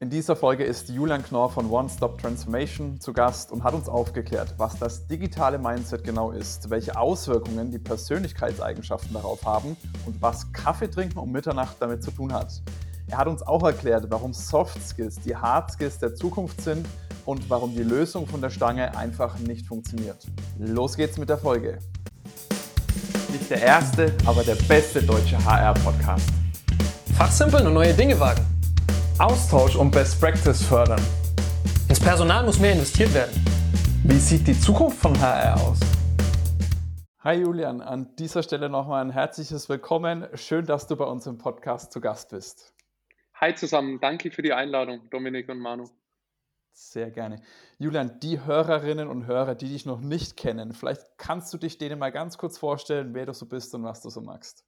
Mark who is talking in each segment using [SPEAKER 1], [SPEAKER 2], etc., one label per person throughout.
[SPEAKER 1] In dieser Folge ist Julian Knorr von One Stop Transformation zu Gast und hat uns aufgeklärt, was das digitale Mindset genau ist, welche Auswirkungen die Persönlichkeitseigenschaften darauf haben und was Kaffee trinken um Mitternacht damit zu tun hat. Er hat uns auch erklärt, warum Soft Skills die Hard Skills der Zukunft sind und warum die Lösung von der Stange einfach nicht funktioniert. Los geht's mit der Folge. Nicht der erste, aber der beste deutsche HR-Podcast.
[SPEAKER 2] Fachsimpeln und neue Dinge wagen.
[SPEAKER 1] Austausch und Best Practice fördern.
[SPEAKER 2] Ins Personal muss mehr investiert werden.
[SPEAKER 1] Wie sieht die Zukunft von HR aus? Hi Julian, an dieser Stelle nochmal ein herzliches Willkommen. Schön, dass du bei uns im Podcast zu Gast bist.
[SPEAKER 3] Hi zusammen, danke für die Einladung, Dominik und Manu.
[SPEAKER 1] Sehr gerne. Julian, die Hörerinnen und Hörer, die dich noch nicht kennen, vielleicht kannst du dich denen mal ganz kurz vorstellen, wer du so bist und was du so magst.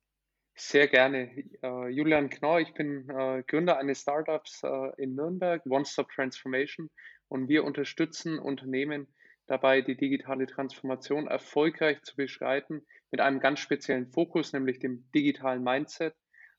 [SPEAKER 3] Sehr gerne. Uh, Julian Knorr, ich bin uh, Gründer eines Startups uh, in Nürnberg, One Stop Transformation, und wir unterstützen Unternehmen dabei, die digitale Transformation erfolgreich zu beschreiten, mit einem ganz speziellen Fokus, nämlich dem digitalen Mindset,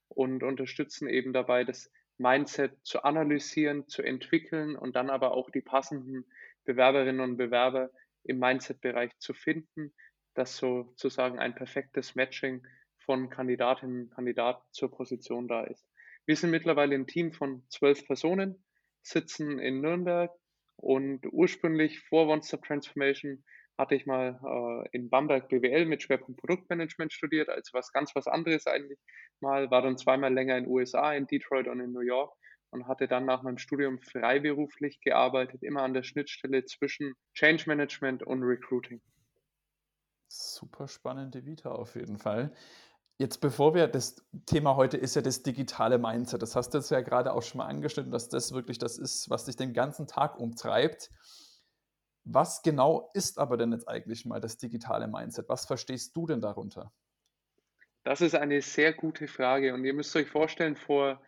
[SPEAKER 3] und unterstützen eben dabei, das Mindset zu analysieren, zu entwickeln und dann aber auch die passenden Bewerberinnen und Bewerber im Mindset-Bereich zu finden, dass sozusagen ein perfektes Matching von Kandidatinnen und Kandidaten zur Position da ist. Wir sind mittlerweile ein Team von zwölf Personen, sitzen in Nürnberg und ursprünglich vor One Stop Transformation hatte ich mal äh, in Bamberg BWL mit Schwerpunkt Produktmanagement studiert, also was ganz was anderes eigentlich mal, war dann zweimal länger in den USA, in Detroit und in New York und hatte dann nach meinem Studium freiberuflich gearbeitet, immer an der Schnittstelle zwischen Change Management und Recruiting.
[SPEAKER 1] Super spannende Vita auf jeden Fall. Jetzt bevor wir, das Thema heute ist ja das digitale Mindset. Das hast du jetzt ja gerade auch schon mal angeschnitten, dass das wirklich das ist, was dich den ganzen Tag umtreibt. Was genau ist aber denn jetzt eigentlich mal das digitale Mindset? Was verstehst du denn darunter?
[SPEAKER 3] Das ist eine sehr gute Frage und ihr müsst euch vorstellen, vor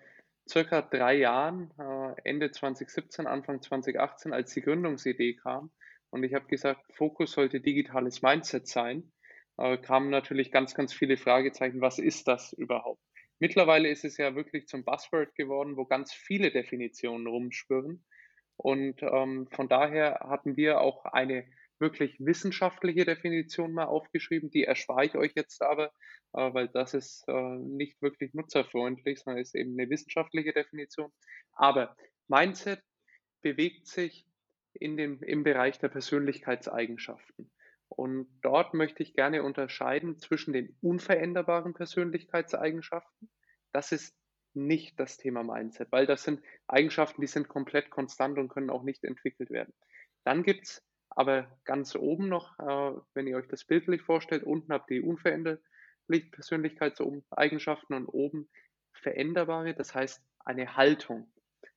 [SPEAKER 3] circa drei Jahren, äh, Ende 2017, Anfang 2018, als die Gründungsidee kam und ich habe gesagt, Fokus sollte digitales Mindset sein, äh, kamen natürlich ganz, ganz viele Fragezeichen. Was ist das überhaupt? Mittlerweile ist es ja wirklich zum Buzzword geworden, wo ganz viele Definitionen rumspüren. Und ähm, von daher hatten wir auch eine wirklich wissenschaftliche Definition mal aufgeschrieben. Die erspare ich euch jetzt aber, äh, weil das ist äh, nicht wirklich nutzerfreundlich, sondern ist eben eine wissenschaftliche Definition. Aber Mindset bewegt sich in dem, im Bereich der Persönlichkeitseigenschaften. Und dort möchte ich gerne unterscheiden zwischen den unveränderbaren Persönlichkeitseigenschaften. Das ist nicht das Thema Mindset, weil das sind Eigenschaften, die sind komplett konstant und können auch nicht entwickelt werden. Dann gibt es aber ganz oben noch, äh, wenn ihr euch das bildlich vorstellt, unten habt ihr unveränderliche Persönlichkeitseigenschaften und oben veränderbare, das heißt eine Haltung.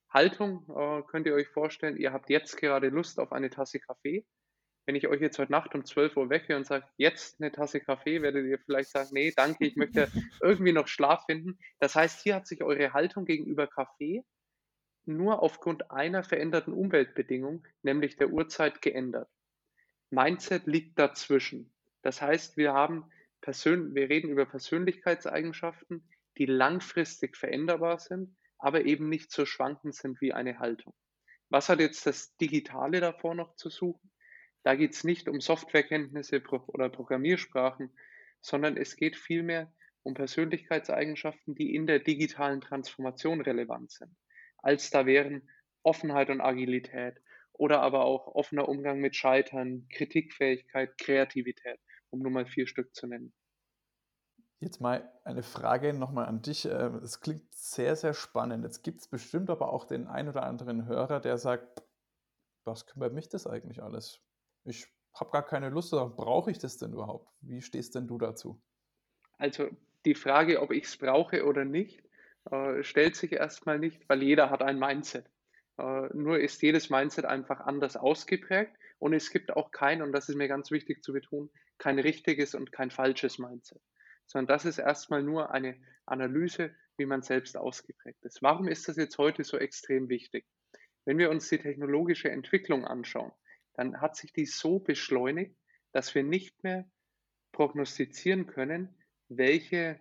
[SPEAKER 3] Haltung äh, könnt ihr euch vorstellen, ihr habt jetzt gerade Lust auf eine Tasse Kaffee wenn ich euch jetzt heute Nacht um 12 Uhr wecke und sage, jetzt eine Tasse Kaffee, werdet ihr vielleicht sagen, nee, danke, ich möchte irgendwie noch Schlaf finden. Das heißt, hier hat sich eure Haltung gegenüber Kaffee nur aufgrund einer veränderten Umweltbedingung, nämlich der Uhrzeit, geändert. Mindset liegt dazwischen. Das heißt, wir haben Persön wir reden über Persönlichkeitseigenschaften, die langfristig veränderbar sind, aber eben nicht so schwankend sind wie eine Haltung. Was hat jetzt das Digitale davor noch zu suchen? Da geht es nicht um Softwarekenntnisse oder Programmiersprachen, sondern es geht vielmehr um Persönlichkeitseigenschaften, die in der digitalen Transformation relevant sind. Als da wären Offenheit und Agilität oder aber auch offener Umgang mit Scheitern, Kritikfähigkeit, Kreativität, um nur mal vier Stück zu nennen.
[SPEAKER 1] Jetzt mal eine Frage nochmal an dich. Äh, es klingt sehr, sehr spannend. Jetzt gibt es bestimmt aber auch den ein oder anderen Hörer, der sagt, was kümmert mich das eigentlich alles? Ich habe gar keine Lust, oder brauche ich das denn überhaupt? Wie stehst denn du dazu?
[SPEAKER 3] Also die Frage, ob ich es brauche oder nicht, äh, stellt sich erstmal nicht, weil jeder hat ein Mindset. Äh, nur ist jedes Mindset einfach anders ausgeprägt und es gibt auch kein, und das ist mir ganz wichtig zu betonen, kein richtiges und kein falsches Mindset, sondern das ist erstmal nur eine Analyse, wie man selbst ausgeprägt ist. Warum ist das jetzt heute so extrem wichtig? Wenn wir uns die technologische Entwicklung anschauen, dann hat sich dies so beschleunigt, dass wir nicht mehr prognostizieren können, welche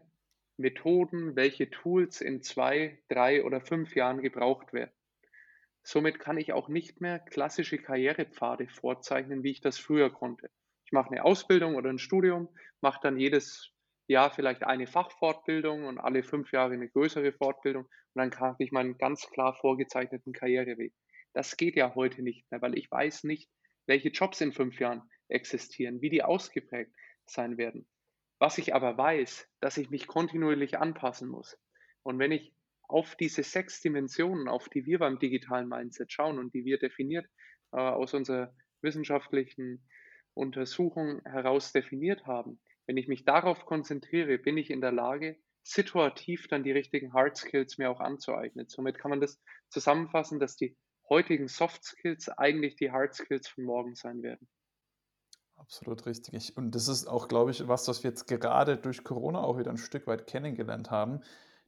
[SPEAKER 3] Methoden, welche Tools in zwei, drei oder fünf Jahren gebraucht werden. Somit kann ich auch nicht mehr klassische Karrierepfade vorzeichnen, wie ich das früher konnte. Ich mache eine Ausbildung oder ein Studium, mache dann jedes Jahr vielleicht eine Fachfortbildung und alle fünf Jahre eine größere Fortbildung und dann habe ich meinen ganz klar vorgezeichneten Karriereweg. Das geht ja heute nicht mehr, weil ich weiß nicht, welche Jobs in fünf Jahren existieren, wie die ausgeprägt sein werden. Was ich aber weiß, dass ich mich kontinuierlich anpassen muss. Und wenn ich auf diese sechs Dimensionen, auf die wir beim digitalen Mindset schauen und die wir definiert äh, aus unserer wissenschaftlichen Untersuchung heraus definiert haben, wenn ich mich darauf konzentriere, bin ich in der Lage, situativ dann die richtigen Hard Skills mir auch anzueignen. Somit kann man das zusammenfassen, dass die heutigen Soft Skills eigentlich die Hard Skills von morgen sein werden.
[SPEAKER 1] Absolut richtig. Und das ist auch, glaube ich, was, was wir jetzt gerade durch Corona auch wieder ein Stück weit kennengelernt haben.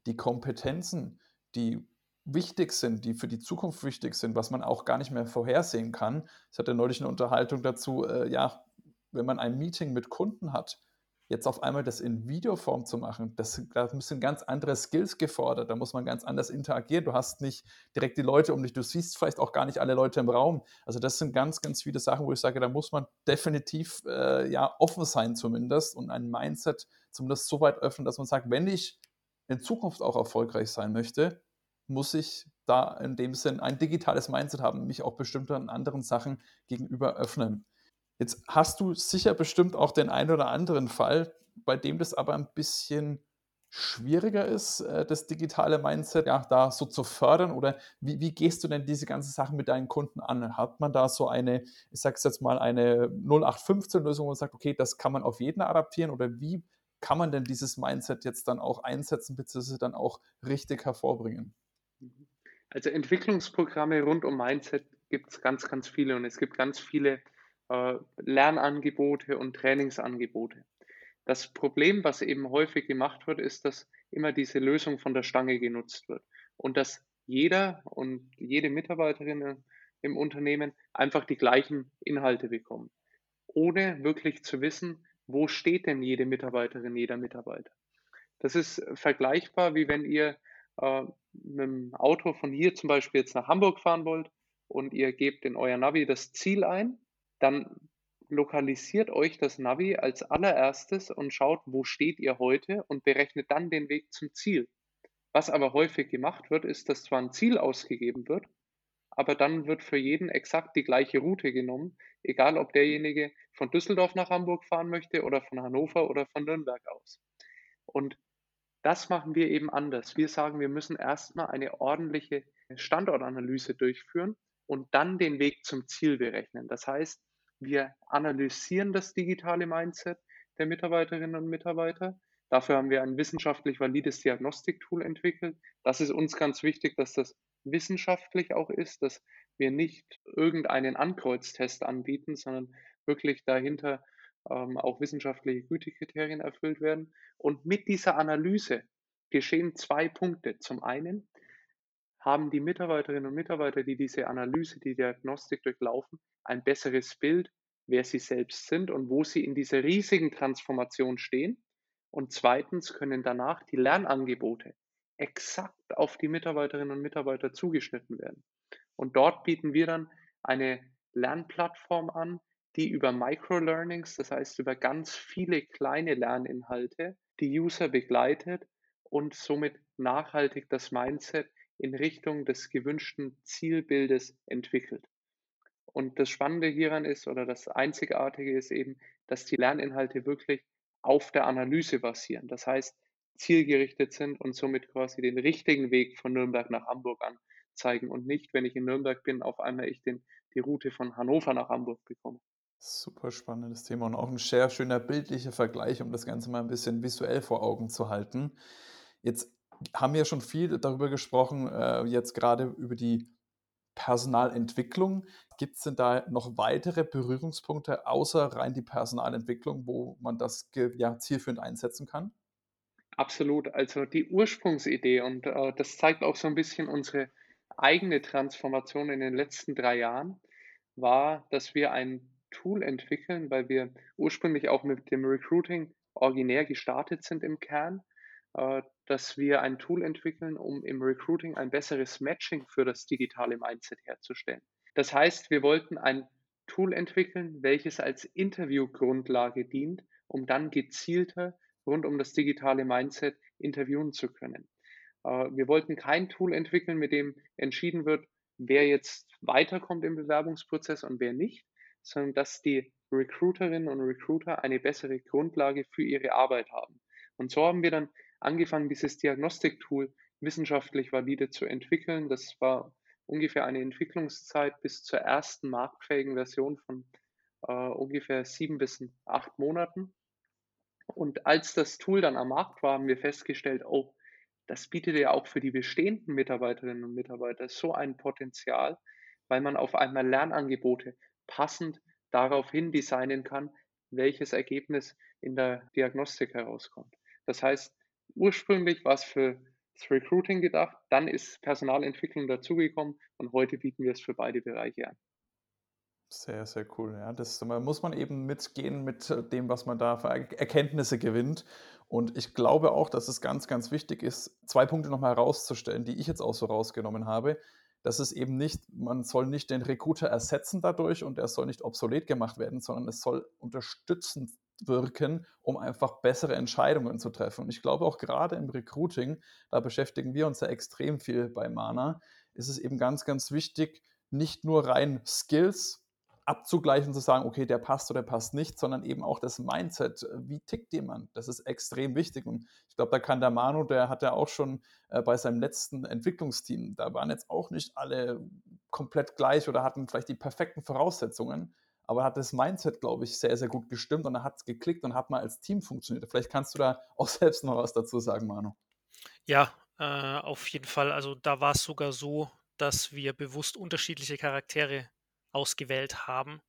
[SPEAKER 1] Die Kompetenzen, die wichtig sind, die für die Zukunft wichtig sind, was man auch gar nicht mehr vorhersehen kann. Ich hatte neulich eine Unterhaltung dazu, äh, ja, wenn man ein Meeting mit Kunden hat, jetzt auf einmal das in Videoform zu machen, das, da müssen ganz andere Skills gefordert, da muss man ganz anders interagieren. Du hast nicht direkt die Leute um dich, du siehst vielleicht auch gar nicht alle Leute im Raum. Also das sind ganz, ganz viele Sachen, wo ich sage, da muss man definitiv äh, ja offen sein zumindest und ein Mindset zumindest so weit öffnen, dass man sagt, wenn ich in Zukunft auch erfolgreich sein möchte, muss ich da in dem Sinn ein digitales Mindset haben, mich auch bestimmten anderen Sachen gegenüber öffnen. Jetzt hast du sicher bestimmt auch den einen oder anderen Fall, bei dem das aber ein bisschen schwieriger ist, äh, das digitale Mindset ja, da so zu fördern? Oder wie, wie gehst du denn diese ganzen Sachen mit deinen Kunden an? Hat man da so eine, ich sage es jetzt mal, eine 0815-Lösung, wo man sagt, okay, das kann man auf jeden adaptieren? Oder wie kann man denn dieses Mindset jetzt dann auch einsetzen, beziehungsweise dann auch richtig hervorbringen?
[SPEAKER 3] Also Entwicklungsprogramme rund um Mindset gibt es ganz, ganz viele und es gibt ganz viele äh, Lernangebote und Trainingsangebote. Das Problem, was eben häufig gemacht wird, ist, dass immer diese Lösung von der Stange genutzt wird und dass jeder und jede Mitarbeiterin im Unternehmen einfach die gleichen Inhalte bekommen, ohne wirklich zu wissen, wo steht denn jede Mitarbeiterin, jeder Mitarbeiter. Das ist vergleichbar, wie wenn ihr äh, mit dem Auto von hier zum Beispiel jetzt nach Hamburg fahren wollt und ihr gebt in euer Navi das Ziel ein dann lokalisiert euch das Navi als allererstes und schaut, wo steht ihr heute und berechnet dann den Weg zum Ziel. Was aber häufig gemacht wird, ist, dass zwar ein Ziel ausgegeben wird, aber dann wird für jeden exakt die gleiche Route genommen, egal ob derjenige von Düsseldorf nach Hamburg fahren möchte oder von Hannover oder von Nürnberg aus. Und das machen wir eben anders. Wir sagen, wir müssen erstmal eine ordentliche Standortanalyse durchführen und dann den Weg zum Ziel berechnen. Das heißt, wir analysieren das digitale Mindset der Mitarbeiterinnen und Mitarbeiter. Dafür haben wir ein wissenschaftlich valides Diagnostiktool entwickelt. Das ist uns ganz wichtig, dass das wissenschaftlich auch ist, dass wir nicht irgendeinen Ankreuztest anbieten, sondern wirklich dahinter ähm, auch wissenschaftliche Gütekriterien erfüllt werden. Und mit dieser Analyse geschehen zwei Punkte. Zum einen haben die Mitarbeiterinnen und Mitarbeiter, die diese Analyse, die Diagnostik durchlaufen, ein besseres Bild, wer sie selbst sind und wo sie in dieser riesigen Transformation stehen. Und zweitens können danach die Lernangebote exakt auf die Mitarbeiterinnen und Mitarbeiter zugeschnitten werden. Und dort bieten wir dann eine Lernplattform an, die über Microlearnings, das heißt über ganz viele kleine Lerninhalte, die User begleitet und somit nachhaltig das Mindset in Richtung des gewünschten Zielbildes entwickelt. Und das Spannende hieran ist oder das Einzigartige ist eben, dass die Lerninhalte wirklich auf der Analyse basieren. Das heißt, zielgerichtet sind und somit quasi den richtigen Weg von Nürnberg nach Hamburg anzeigen und nicht, wenn ich in Nürnberg bin, auf einmal ich den, die Route von Hannover nach Hamburg bekomme.
[SPEAKER 1] Super spannendes Thema und auch ein sehr schöner bildlicher Vergleich, um das Ganze mal ein bisschen visuell vor Augen zu halten. Jetzt haben wir schon viel darüber gesprochen, äh, jetzt gerade über die Personalentwicklung. Gibt es denn da noch weitere Berührungspunkte außer rein die Personalentwicklung, wo man das ja, zielführend einsetzen kann?
[SPEAKER 3] Absolut. Also die Ursprungsidee und äh, das zeigt auch so ein bisschen unsere eigene Transformation in den letzten drei Jahren, war, dass wir ein Tool entwickeln, weil wir ursprünglich auch mit dem Recruiting originär gestartet sind im Kern dass wir ein Tool entwickeln, um im Recruiting ein besseres Matching für das digitale Mindset herzustellen. Das heißt, wir wollten ein Tool entwickeln, welches als Interviewgrundlage dient, um dann gezielter rund um das digitale Mindset interviewen zu können. Äh, wir wollten kein Tool entwickeln, mit dem entschieden wird, wer jetzt weiterkommt im Bewerbungsprozess und wer nicht, sondern dass die Recruiterinnen und Recruiter eine bessere Grundlage für ihre Arbeit haben. Und so haben wir dann angefangen, dieses Diagnostiktool wissenschaftlich valide zu entwickeln. Das war ungefähr eine Entwicklungszeit bis zur ersten marktfähigen Version von äh, ungefähr sieben bis acht Monaten. Und als das Tool dann am Markt war, haben wir festgestellt, oh, das bietet ja auch für die bestehenden Mitarbeiterinnen und Mitarbeiter so ein Potenzial, weil man auf einmal Lernangebote passend daraufhin designen kann, welches Ergebnis in der Diagnostik herauskommt. Das heißt, ursprünglich war es für das Recruiting gedacht, dann ist Personalentwicklung dazugekommen und heute bieten wir es für beide Bereiche an.
[SPEAKER 1] Sehr, sehr cool. Ja, das muss man eben mitgehen mit dem, was man da für Erkenntnisse gewinnt. Und ich glaube auch, dass es ganz, ganz wichtig ist, zwei Punkte nochmal herauszustellen, die ich jetzt auch so rausgenommen habe. Dass es eben nicht, man soll nicht den Recruiter ersetzen dadurch und er soll nicht obsolet gemacht werden, sondern es soll unterstützend wirken, um einfach bessere Entscheidungen zu treffen. Und ich glaube auch gerade im Recruiting, da beschäftigen wir uns ja extrem viel bei Mana, ist es eben ganz, ganz wichtig, nicht nur rein Skills abzugleichen, zu sagen, okay, der passt oder der passt nicht, sondern eben auch das Mindset. Wie tickt jemand? Das ist extrem wichtig. Und ich glaube, da kann der Manu, der hat ja auch schon äh, bei seinem letzten Entwicklungsteam, da waren jetzt auch nicht alle komplett gleich oder hatten vielleicht die perfekten Voraussetzungen, aber hat das Mindset, glaube ich, sehr, sehr gut gestimmt und da hat es geklickt und hat mal als Team funktioniert. Vielleicht kannst du da auch selbst noch was dazu sagen, Manu.
[SPEAKER 4] Ja, äh, auf jeden Fall. Also da war es sogar so, dass wir bewusst unterschiedliche Charaktere ausgewählt haben,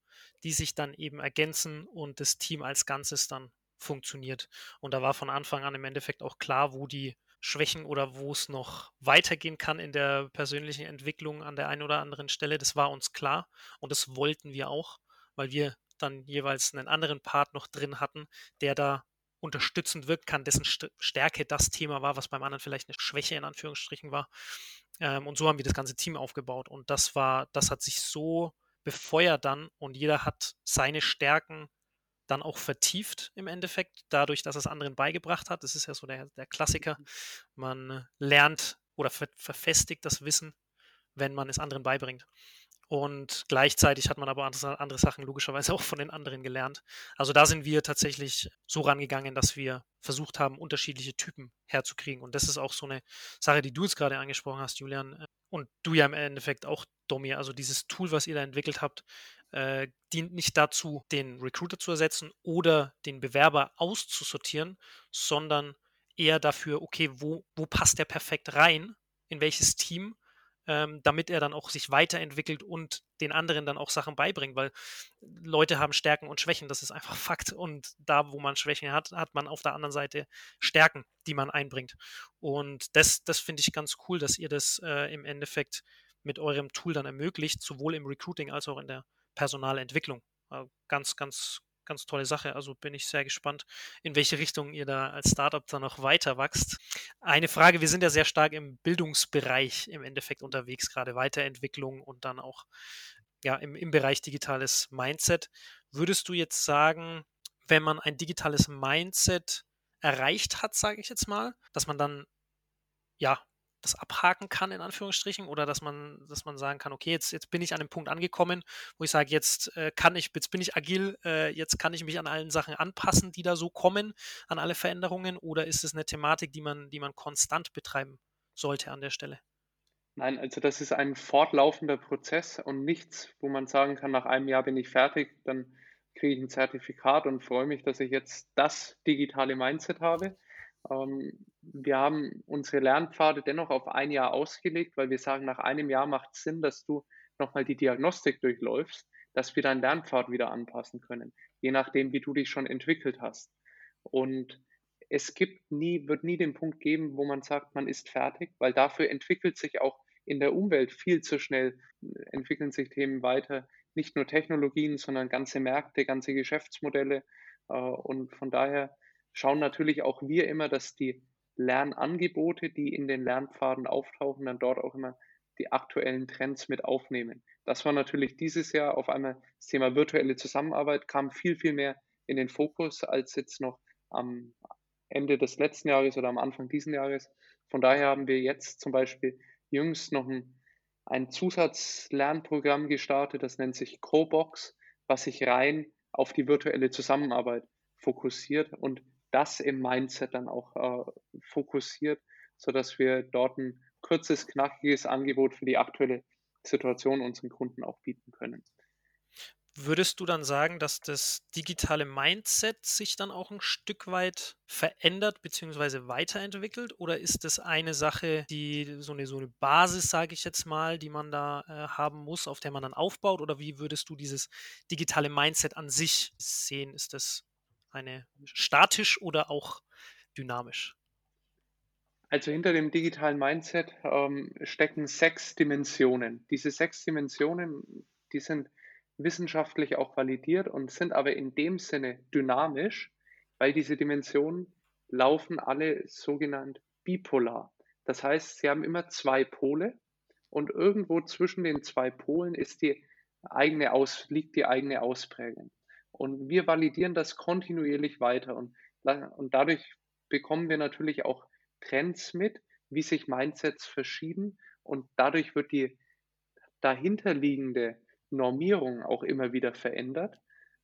[SPEAKER 4] die sich dann eben ergänzen und das Team als Ganzes dann funktioniert. Und da war von Anfang an im Endeffekt auch klar, wo die Schwächen oder wo es noch weitergehen kann in der persönlichen Entwicklung an der einen oder anderen Stelle. Das war uns klar und das wollten wir auch, weil wir dann jeweils einen anderen Part noch drin hatten, der da unterstützend wirken kann, dessen Stärke das Thema war, was beim anderen vielleicht eine Schwäche in Anführungsstrichen war. Ähm, und so haben wir das ganze Team aufgebaut. Und das war, das hat sich so befeuert dann und jeder hat seine Stärken dann auch vertieft im Endeffekt, dadurch, dass es anderen beigebracht hat. Das ist ja so der, der Klassiker. Mhm. Man lernt oder ver verfestigt das Wissen, wenn man es anderen beibringt. Und gleichzeitig hat man aber andere, andere Sachen logischerweise auch von den anderen gelernt. Also da sind wir tatsächlich so rangegangen, dass wir versucht haben, unterschiedliche Typen herzukriegen. Und das ist auch so eine Sache, die du jetzt gerade angesprochen hast, Julian. Und du ja im Endeffekt auch, Domi. Also dieses Tool, was ihr da entwickelt habt, äh, dient nicht dazu, den Recruiter zu ersetzen oder den Bewerber auszusortieren, sondern eher dafür, okay, wo, wo passt der perfekt rein, in welches Team ähm, damit er dann auch sich weiterentwickelt und den anderen dann auch Sachen beibringt, weil Leute haben Stärken und Schwächen, das ist einfach Fakt. Und da, wo man Schwächen hat, hat man auf der anderen Seite Stärken, die man einbringt. Und das, das finde ich ganz cool, dass ihr das äh, im Endeffekt mit eurem Tool dann ermöglicht, sowohl im Recruiting als auch in der Personalentwicklung. Äh, ganz, ganz ganz tolle Sache. Also bin ich sehr gespannt, in welche Richtung ihr da als Startup dann noch weiter wächst. Eine Frage, wir sind ja sehr stark im Bildungsbereich im Endeffekt unterwegs, gerade Weiterentwicklung und dann auch ja, im, im Bereich digitales Mindset. Würdest du jetzt sagen, wenn man ein digitales Mindset erreicht hat, sage ich jetzt mal, dass man dann ja das abhaken kann, in Anführungsstrichen, oder dass man, dass man sagen kann, okay, jetzt, jetzt bin ich an dem Punkt angekommen, wo ich sage, jetzt äh, kann ich, jetzt bin ich agil, äh, jetzt kann ich mich an allen Sachen anpassen, die da so kommen, an alle Veränderungen, oder ist es eine Thematik, die man, die man konstant betreiben sollte an der Stelle?
[SPEAKER 3] Nein, also das ist ein fortlaufender Prozess und nichts, wo man sagen kann, nach einem Jahr bin ich fertig, dann kriege ich ein Zertifikat und freue mich, dass ich jetzt das digitale Mindset habe, ähm, wir haben unsere Lernpfade dennoch auf ein Jahr ausgelegt, weil wir sagen, nach einem Jahr macht es Sinn, dass du nochmal die Diagnostik durchläufst, dass wir deinen Lernpfad wieder anpassen können, je nachdem, wie du dich schon entwickelt hast. Und es gibt nie, wird nie den Punkt geben, wo man sagt, man ist fertig, weil dafür entwickelt sich auch in der Umwelt viel zu schnell, entwickeln sich Themen weiter, nicht nur Technologien, sondern ganze Märkte, ganze Geschäftsmodelle. Äh, und von daher schauen natürlich auch wir immer, dass die Lernangebote, die in den Lernpfaden auftauchen, dann dort auch immer die aktuellen Trends mit aufnehmen. Das war natürlich dieses Jahr auf einmal das Thema virtuelle Zusammenarbeit, kam viel, viel mehr in den Fokus als jetzt noch am Ende des letzten Jahres oder am Anfang dieses Jahres. Von daher haben wir jetzt zum Beispiel jüngst noch ein, ein Zusatzlernprogramm gestartet, das nennt sich CoBox, was sich rein auf die virtuelle Zusammenarbeit fokussiert und das im Mindset dann auch äh, fokussiert, sodass wir dort ein kurzes, knackiges Angebot für die aktuelle Situation unseren Kunden auch bieten können.
[SPEAKER 4] Würdest du dann sagen, dass das digitale Mindset sich dann auch ein Stück weit verändert bzw. weiterentwickelt? Oder ist das eine Sache, die so eine, so eine Basis, sage ich jetzt mal, die man da äh, haben muss, auf der man dann aufbaut? Oder wie würdest du dieses digitale Mindset an sich sehen? Ist das eine statisch oder auch dynamisch?
[SPEAKER 3] Also hinter dem digitalen Mindset ähm, stecken sechs Dimensionen. Diese sechs Dimensionen, die sind wissenschaftlich auch validiert und sind aber in dem Sinne dynamisch, weil diese Dimensionen laufen alle sogenannt bipolar. Das heißt, sie haben immer zwei Pole und irgendwo zwischen den zwei Polen ist die eigene Aus, liegt die eigene Ausprägung. Und wir validieren das kontinuierlich weiter und, und dadurch bekommen wir natürlich auch Trends mit, wie sich Mindsets verschieben und dadurch wird die dahinterliegende Normierung auch immer wieder verändert,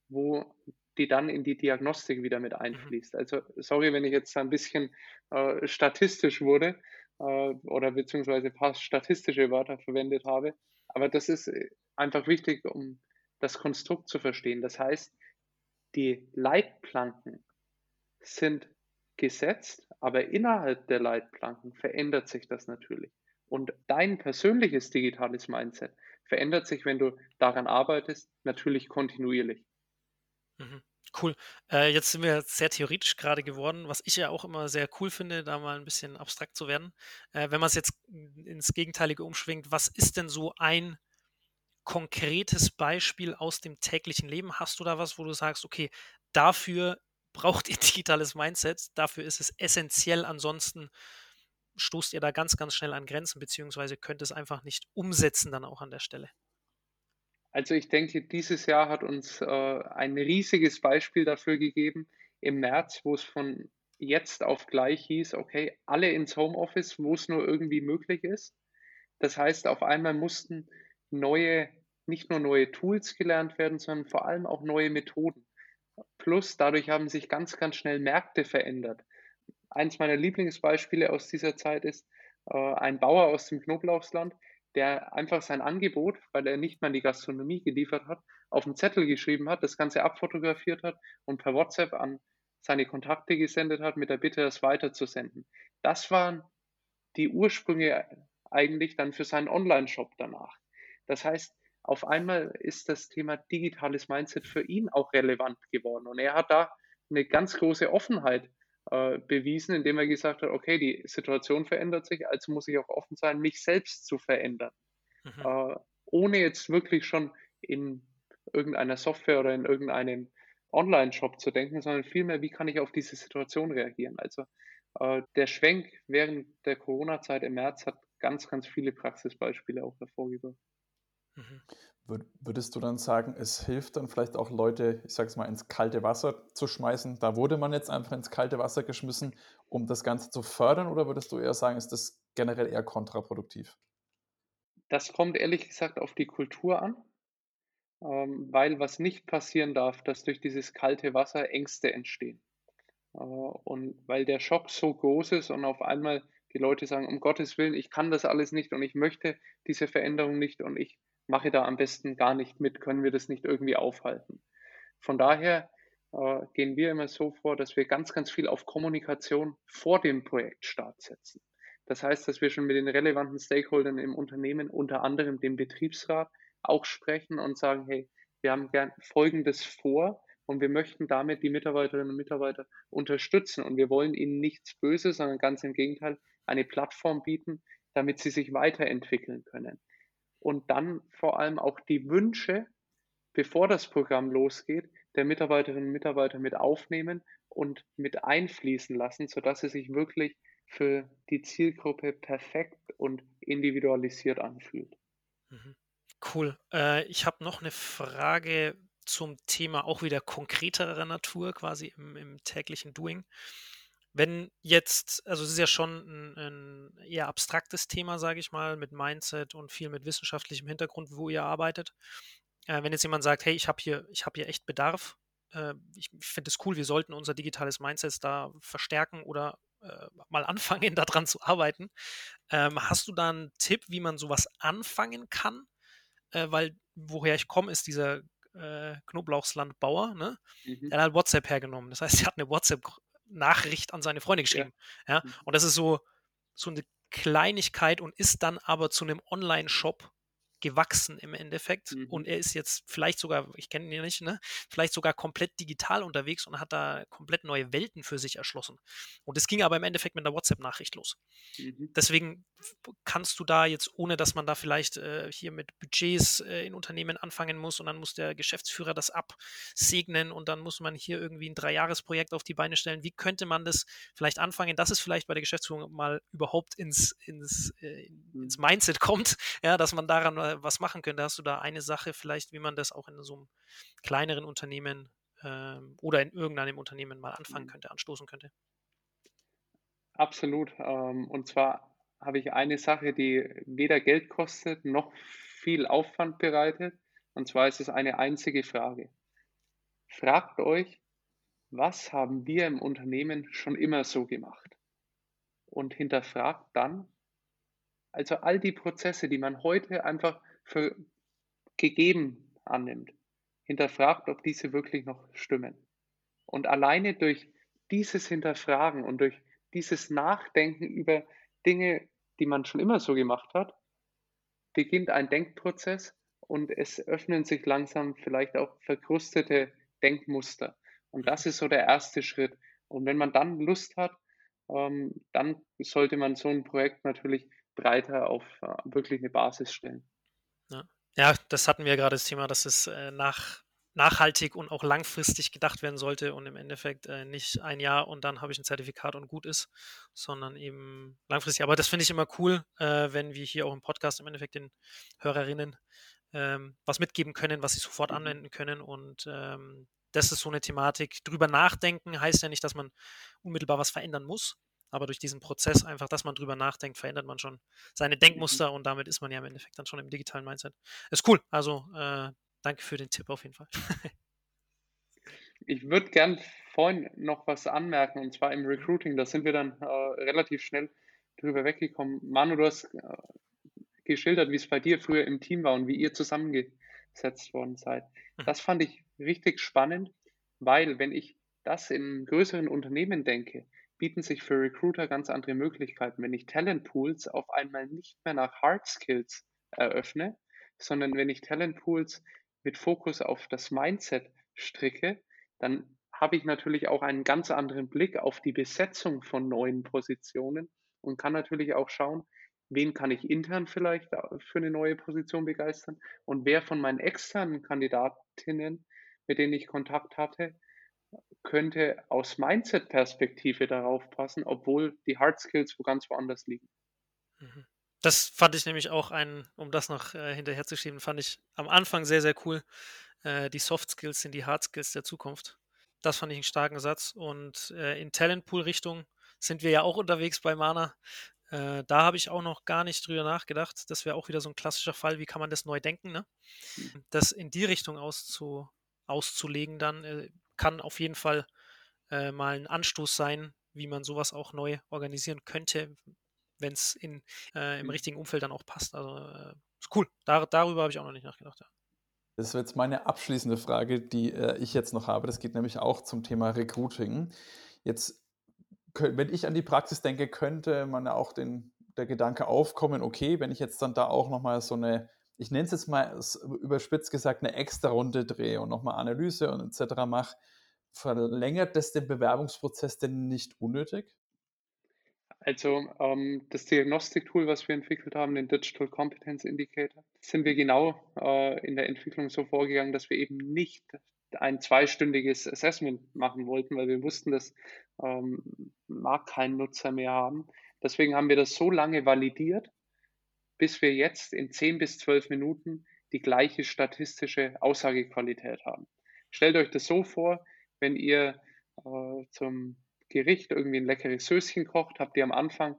[SPEAKER 3] wo die dann in die Diagnostik wieder mit mhm. einfließt. Also sorry, wenn ich jetzt ein bisschen äh, statistisch wurde äh, oder beziehungsweise ein paar statistische Wörter verwendet habe, aber das ist äh, einfach wichtig, um das Konstrukt zu verstehen. Das heißt, die Leitplanken sind gesetzt, aber innerhalb der Leitplanken verändert sich das natürlich. Und dein persönliches digitales Mindset verändert sich, wenn du daran arbeitest, natürlich kontinuierlich.
[SPEAKER 4] Mhm. Cool. Äh, jetzt sind wir sehr theoretisch gerade geworden, was ich ja auch immer sehr cool finde, da mal ein bisschen abstrakt zu werden. Äh, wenn man es jetzt ins Gegenteilige umschwingt, was ist denn so ein konkretes Beispiel aus dem täglichen Leben? Hast du da was, wo du sagst, okay, dafür braucht ihr digitales Mindset, dafür ist es essentiell, ansonsten stoßt ihr da ganz, ganz schnell an Grenzen, beziehungsweise könnt es einfach nicht umsetzen dann auch an der Stelle?
[SPEAKER 3] Also ich denke, dieses Jahr hat uns äh, ein riesiges Beispiel dafür gegeben im März, wo es von jetzt auf gleich hieß, okay, alle ins Homeoffice, wo es nur irgendwie möglich ist. Das heißt, auf einmal mussten neue, nicht nur neue Tools gelernt werden, sondern vor allem auch neue Methoden. Plus dadurch haben sich ganz, ganz schnell Märkte verändert eins meiner Lieblingsbeispiele aus dieser Zeit ist äh, ein Bauer aus dem Knoblauchsland, der einfach sein Angebot, weil er nicht mal in die Gastronomie geliefert hat, auf einen Zettel geschrieben hat, das Ganze abfotografiert hat und per WhatsApp an seine Kontakte gesendet hat, mit der Bitte, das weiterzusenden. Das waren die Ursprünge eigentlich dann für seinen Online-Shop danach. Das heißt, auf einmal ist das Thema digitales Mindset für ihn auch relevant geworden und er hat da eine ganz große Offenheit äh, bewiesen, indem er gesagt hat, okay, die Situation verändert sich, also muss ich auch offen sein, mich selbst zu verändern. Mhm. Äh, ohne jetzt wirklich schon in irgendeiner Software oder in irgendeinem Online-Shop zu denken, sondern vielmehr, wie kann ich auf diese Situation reagieren. Also äh, der Schwenk während der Corona-Zeit im März hat ganz, ganz viele Praxisbeispiele auch hervorgebracht.
[SPEAKER 1] Mhm. Würdest du dann sagen, es hilft dann vielleicht auch Leute, ich sage es mal, ins kalte Wasser zu schmeißen? Da wurde man jetzt einfach ins kalte Wasser geschmissen, um das Ganze zu fördern, oder würdest du eher sagen, ist das generell eher kontraproduktiv?
[SPEAKER 3] Das kommt ehrlich gesagt auf die Kultur an, ähm, weil was nicht passieren darf, dass durch dieses kalte Wasser Ängste entstehen. Äh, und weil der Schock so groß ist und auf einmal die Leute sagen, um Gottes Willen, ich kann das alles nicht und ich möchte diese Veränderung nicht und ich mache da am besten gar nicht mit, können wir das nicht irgendwie aufhalten. Von daher äh, gehen wir immer so vor, dass wir ganz, ganz viel auf Kommunikation vor dem Projektstart setzen. Das heißt, dass wir schon mit den relevanten Stakeholdern im Unternehmen, unter anderem dem Betriebsrat, auch sprechen und sagen, hey, wir haben gern Folgendes vor und wir möchten damit die Mitarbeiterinnen und Mitarbeiter unterstützen und wir wollen ihnen nichts Böses, sondern ganz im Gegenteil eine Plattform bieten, damit sie sich weiterentwickeln können und dann vor allem auch die Wünsche, bevor das Programm losgeht, der Mitarbeiterinnen und Mitarbeiter mit aufnehmen und mit einfließen lassen, sodass sie sich wirklich für die Zielgruppe perfekt und individualisiert anfühlt.
[SPEAKER 4] Mhm. Cool. Äh, ich habe noch eine Frage zum Thema auch wieder konkreterer Natur, quasi im, im täglichen Doing. Wenn jetzt, also es ist ja schon ein, ein eher abstraktes Thema, sage ich mal, mit Mindset und viel mit wissenschaftlichem Hintergrund, wo ihr arbeitet. Äh, wenn jetzt jemand sagt, hey, ich habe hier, ich habe hier echt Bedarf, äh, ich finde es cool, wir sollten unser digitales Mindset da verstärken oder äh, mal anfangen, daran zu arbeiten. Ähm, hast du da einen Tipp, wie man sowas anfangen kann? Äh, weil woher ich komme, ist dieser äh, Knoblauchslandbauer, ne? Mhm. Der hat halt WhatsApp hergenommen. Das heißt, er hat eine WhatsApp-Nachricht an seine Freunde geschrieben. Ja. ja? Mhm. Und das ist so, so eine Kleinigkeit und ist dann aber zu einem Online-Shop gewachsen im Endeffekt. Mhm. Und er ist jetzt vielleicht sogar, ich kenne ihn ja nicht, ne, vielleicht sogar komplett digital unterwegs und hat da komplett neue Welten für sich erschlossen. Und es ging aber im Endeffekt mit einer WhatsApp-Nachricht los. Mhm. Deswegen kannst du da jetzt, ohne dass man da vielleicht äh, hier mit Budgets äh, in Unternehmen anfangen muss und dann muss der Geschäftsführer das absegnen und dann muss man hier irgendwie ein Dreijahresprojekt auf die Beine stellen. Wie könnte man das vielleicht anfangen, dass es vielleicht bei der Geschäftsführung mal überhaupt ins, ins, äh, ins mhm. Mindset kommt, ja, dass man daran äh, was machen könnte. Hast du da eine Sache vielleicht, wie man das auch in so einem kleineren Unternehmen ähm, oder in irgendeinem Unternehmen mal anfangen mhm. könnte, anstoßen könnte?
[SPEAKER 3] Absolut. Ähm, und zwar habe ich eine Sache, die weder Geld kostet noch viel Aufwand bereitet. Und zwar ist es eine einzige Frage. Fragt euch, was haben wir im Unternehmen schon immer so gemacht? Und hinterfragt dann, also all die Prozesse, die man heute einfach für gegeben annimmt, hinterfragt, ob diese wirklich noch stimmen. Und alleine durch dieses Hinterfragen und durch dieses Nachdenken über Dinge, die man schon immer so gemacht hat, beginnt ein Denkprozess und es öffnen sich langsam vielleicht auch verkrustete Denkmuster. Und das ist so der erste Schritt. Und wenn man dann Lust hat, ähm, dann sollte man so ein Projekt natürlich breiter auf äh, wirklich eine Basis stellen.
[SPEAKER 4] Ja. ja, das hatten wir gerade das Thema, dass es äh, nach, nachhaltig und auch langfristig gedacht werden sollte und im Endeffekt äh, nicht ein Jahr und dann habe ich ein Zertifikat und gut ist, sondern eben langfristig. Aber das finde ich immer cool, äh, wenn wir hier auch im Podcast im Endeffekt den Hörerinnen ähm, was mitgeben können, was sie sofort mhm. anwenden können und ähm, das ist so eine Thematik. Drüber nachdenken heißt ja nicht, dass man unmittelbar was verändern muss, aber durch diesen Prozess einfach, dass man drüber nachdenkt, verändert man schon seine mhm. Denkmuster und damit ist man ja im Endeffekt dann schon im digitalen Mindset. Ist cool. Also äh, danke für den Tipp auf jeden Fall.
[SPEAKER 3] ich würde gern vorhin noch was anmerken und zwar im Recruiting. Da sind wir dann äh, relativ schnell drüber weggekommen. Manu, du hast äh, geschildert, wie es bei dir früher im Team war und wie ihr zusammengesetzt worden seid. Mhm. Das fand ich richtig spannend, weil wenn ich das in größeren Unternehmen denke, bieten sich für Recruiter ganz andere Möglichkeiten. Wenn ich Talentpools auf einmal nicht mehr nach Hard Skills eröffne, sondern wenn ich Talentpools mit Fokus auf das Mindset stricke, dann habe ich natürlich auch einen ganz anderen Blick auf die Besetzung von neuen Positionen und kann natürlich auch schauen, wen kann ich intern vielleicht für eine neue Position begeistern und wer von meinen externen Kandidatinnen, mit denen ich Kontakt hatte, könnte aus Mindset-Perspektive darauf passen, obwohl die Hard Skills wo ganz woanders liegen.
[SPEAKER 4] Mhm. Das fand ich nämlich auch ein, um das noch äh, hinterherzuschieben, fand ich am Anfang sehr, sehr cool. Äh, die Soft Skills sind die Hard Skills der Zukunft. Das fand ich einen starken Satz. Und äh, in Talentpool-Richtung sind wir ja auch unterwegs bei Mana. Äh, da habe ich auch noch gar nicht drüber nachgedacht. Das wäre auch wieder so ein klassischer Fall, wie kann man das neu denken, ne? Das in die Richtung auszu, auszulegen, dann äh, kann auf jeden Fall äh, mal ein Anstoß sein, wie man sowas auch neu organisieren könnte, wenn es äh, im mhm. richtigen Umfeld dann auch passt. Also äh, ist cool. Da, darüber habe ich auch noch nicht nachgedacht. Ja.
[SPEAKER 1] Das ist jetzt meine abschließende Frage, die äh, ich jetzt noch habe. Das geht nämlich auch zum Thema Recruiting. Jetzt, wenn ich an die Praxis denke, könnte man ja auch den, der Gedanke aufkommen, okay, wenn ich jetzt dann da auch nochmal so eine, ich nenne es jetzt mal überspitzt gesagt, eine extra Runde drehe und nochmal Analyse und etc. mache, verlängert das den Bewerbungsprozess denn nicht unnötig?
[SPEAKER 3] Also ähm, das Diagnostiktool, was wir entwickelt haben, den Digital Competence Indicator, sind wir genau äh, in der Entwicklung so vorgegangen, dass wir eben nicht ein zweistündiges Assessment machen wollten, weil wir wussten, das ähm, mag kein Nutzer mehr haben. Deswegen haben wir das so lange validiert, bis wir jetzt in 10 bis 12 Minuten die gleiche statistische Aussagequalität haben. Stellt euch das so vor, wenn ihr äh, zum Gericht irgendwie ein leckeres Söschen kocht, habt ihr am Anfang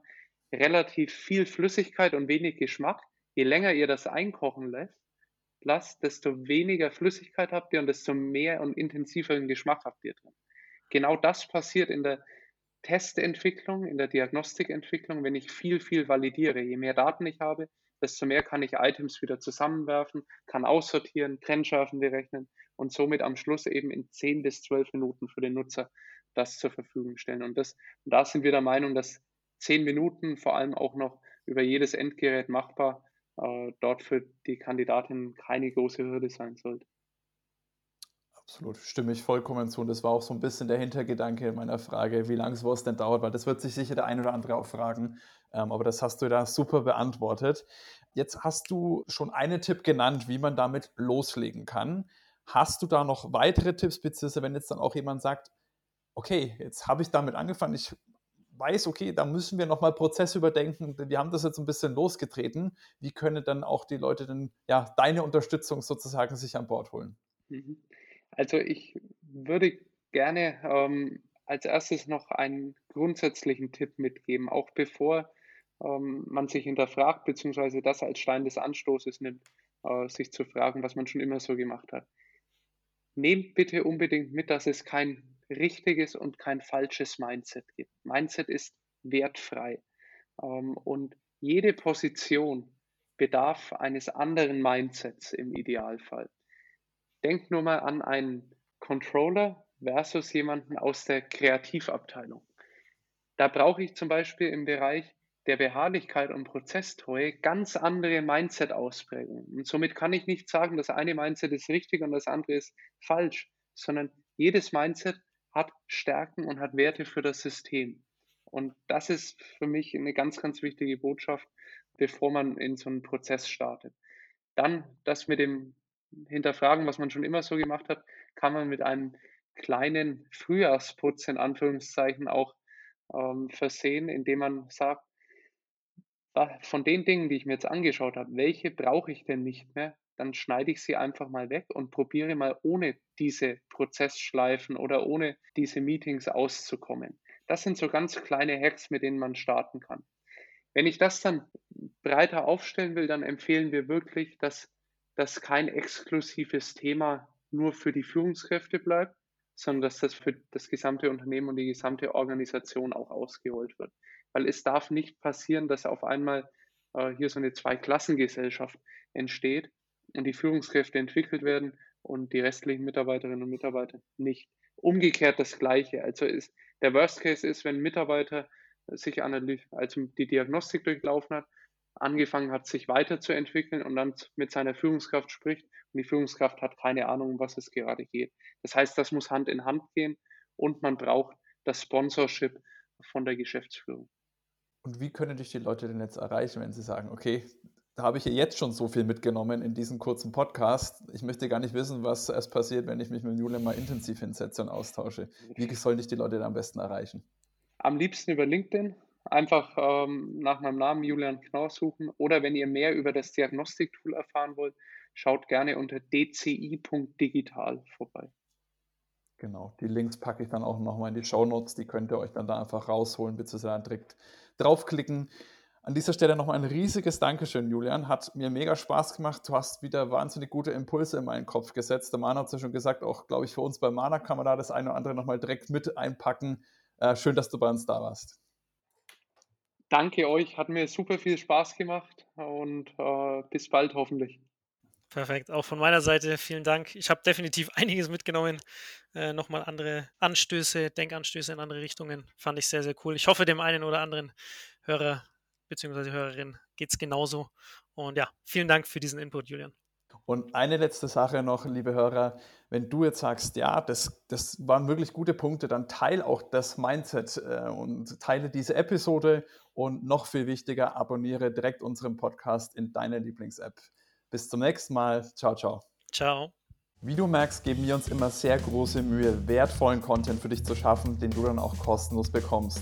[SPEAKER 3] relativ viel Flüssigkeit und wenig Geschmack. Je länger ihr das einkochen lässt, lasst, desto weniger Flüssigkeit habt ihr und desto mehr und intensiveren Geschmack habt ihr drin. Genau das passiert in der Testentwicklung, in der Diagnostikentwicklung, wenn ich viel, viel validiere. Je mehr Daten ich habe, desto mehr kann ich Items wieder zusammenwerfen, kann aussortieren, Trennschärfen berechnen und somit am Schluss eben in 10 bis 12 Minuten für den Nutzer das zur Verfügung stellen. Und, das, und da sind wir der Meinung, dass 10 Minuten vor allem auch noch über jedes Endgerät machbar äh, dort für die Kandidatin keine große Hürde sein sollte.
[SPEAKER 1] Absolut, stimme ich vollkommen zu. Und das war auch so ein bisschen der Hintergedanke meiner Frage, wie lange sowas denn dauert, weil das wird sich sicher der ein oder andere auch fragen. Ähm, aber das hast du da super beantwortet. Jetzt hast du schon einen Tipp genannt, wie man damit loslegen kann. Hast du da noch weitere Tipps, beziehungsweise wenn jetzt dann auch jemand sagt, okay, jetzt habe ich damit angefangen, ich weiß, okay, da müssen wir nochmal Prozess überdenken, wir haben das jetzt ein bisschen losgetreten, wie können dann auch die Leute denn ja, deine Unterstützung sozusagen sich an Bord holen?
[SPEAKER 3] Mhm. Also ich würde gerne ähm, als erstes noch einen grundsätzlichen Tipp mitgeben, auch bevor ähm, man sich hinterfragt, beziehungsweise das als Stein des Anstoßes nimmt, äh, sich zu fragen, was man schon immer so gemacht hat. Nehmt bitte unbedingt mit, dass es kein richtiges und kein falsches Mindset gibt. Mindset ist wertfrei. Ähm, und jede Position bedarf eines anderen Mindsets im Idealfall. Denkt nur mal an einen Controller versus jemanden aus der Kreativabteilung. Da brauche ich zum Beispiel im Bereich der Beharrlichkeit und Prozesstreue ganz andere Mindset-Ausprägungen. Und somit kann ich nicht sagen, das eine Mindset ist richtig und das andere ist falsch, sondern jedes Mindset hat Stärken und hat Werte für das System. Und das ist für mich eine ganz, ganz wichtige Botschaft, bevor man in so einen Prozess startet. Dann das mit dem Hinterfragen, was man schon immer so gemacht hat, kann man mit einem kleinen Frühjahrsputz in Anführungszeichen auch ähm, versehen, indem man sagt, von den Dingen, die ich mir jetzt angeschaut habe, welche brauche ich denn nicht mehr? Dann schneide ich sie einfach mal weg und probiere mal ohne diese Prozessschleifen oder ohne diese Meetings auszukommen. Das sind so ganz kleine Hacks, mit denen man starten kann. Wenn ich das dann breiter aufstellen will, dann empfehlen wir wirklich, dass das kein exklusives Thema nur für die Führungskräfte bleibt, sondern dass das für das gesamte Unternehmen und die gesamte Organisation auch ausgeholt wird weil es darf nicht passieren, dass auf einmal äh, hier so eine Zweiklassengesellschaft entsteht und die Führungskräfte entwickelt werden und die restlichen Mitarbeiterinnen und Mitarbeiter nicht. Umgekehrt das Gleiche. Also ist, der Worst Case ist, wenn ein Mitarbeiter sich also die Diagnostik durchlaufen hat, angefangen hat, sich weiterzuentwickeln und dann mit seiner Führungskraft spricht und die Führungskraft hat keine Ahnung, um was es gerade geht. Das heißt, das muss Hand in Hand gehen und man braucht das Sponsorship von der Geschäftsführung.
[SPEAKER 1] Und wie können dich die Leute denn jetzt erreichen, wenn sie sagen, okay, da habe ich ja jetzt schon so viel mitgenommen in diesem kurzen Podcast. Ich möchte gar nicht wissen, was erst passiert, wenn ich mich mit Julian mal intensiv hinsetze und austausche. Wie sollen dich die Leute da am besten erreichen?
[SPEAKER 3] Am liebsten über LinkedIn. Einfach ähm, nach meinem Namen Julian Knorr suchen. Oder wenn ihr mehr über das Diagnostiktool erfahren wollt, schaut gerne unter dci.digital vorbei.
[SPEAKER 1] Genau, die Links packe ich dann auch nochmal in die Show Notes. Die könnt ihr euch dann da einfach rausholen, beziehungsweise direkt draufklicken. An dieser Stelle nochmal ein riesiges Dankeschön, Julian. Hat mir mega Spaß gemacht. Du hast wieder wahnsinnig gute Impulse in meinen Kopf gesetzt. Der Mana hat es ja schon gesagt, auch, glaube ich, für uns bei Mana kann man da das eine oder andere nochmal direkt mit einpacken. Äh, schön, dass du bei uns da warst.
[SPEAKER 3] Danke euch, hat mir super viel Spaß gemacht und äh, bis bald hoffentlich.
[SPEAKER 4] Perfekt. Auch von meiner Seite vielen Dank. Ich habe definitiv einiges mitgenommen. Äh, Nochmal andere Anstöße, Denkanstöße in andere Richtungen. Fand ich sehr, sehr cool. Ich hoffe, dem einen oder anderen Hörer bzw. Hörerin geht es genauso. Und ja, vielen Dank für diesen Input, Julian.
[SPEAKER 1] Und eine letzte Sache noch, liebe Hörer, wenn du jetzt sagst, ja, das, das waren wirklich gute Punkte, dann teile auch das Mindset äh, und teile diese Episode und noch viel wichtiger, abonniere direkt unseren Podcast in deiner Lieblings-App. Bis zum nächsten Mal. Ciao, ciao.
[SPEAKER 4] Ciao.
[SPEAKER 1] Wie du merkst, geben wir uns immer sehr große Mühe, wertvollen Content für dich zu schaffen, den du dann auch kostenlos bekommst.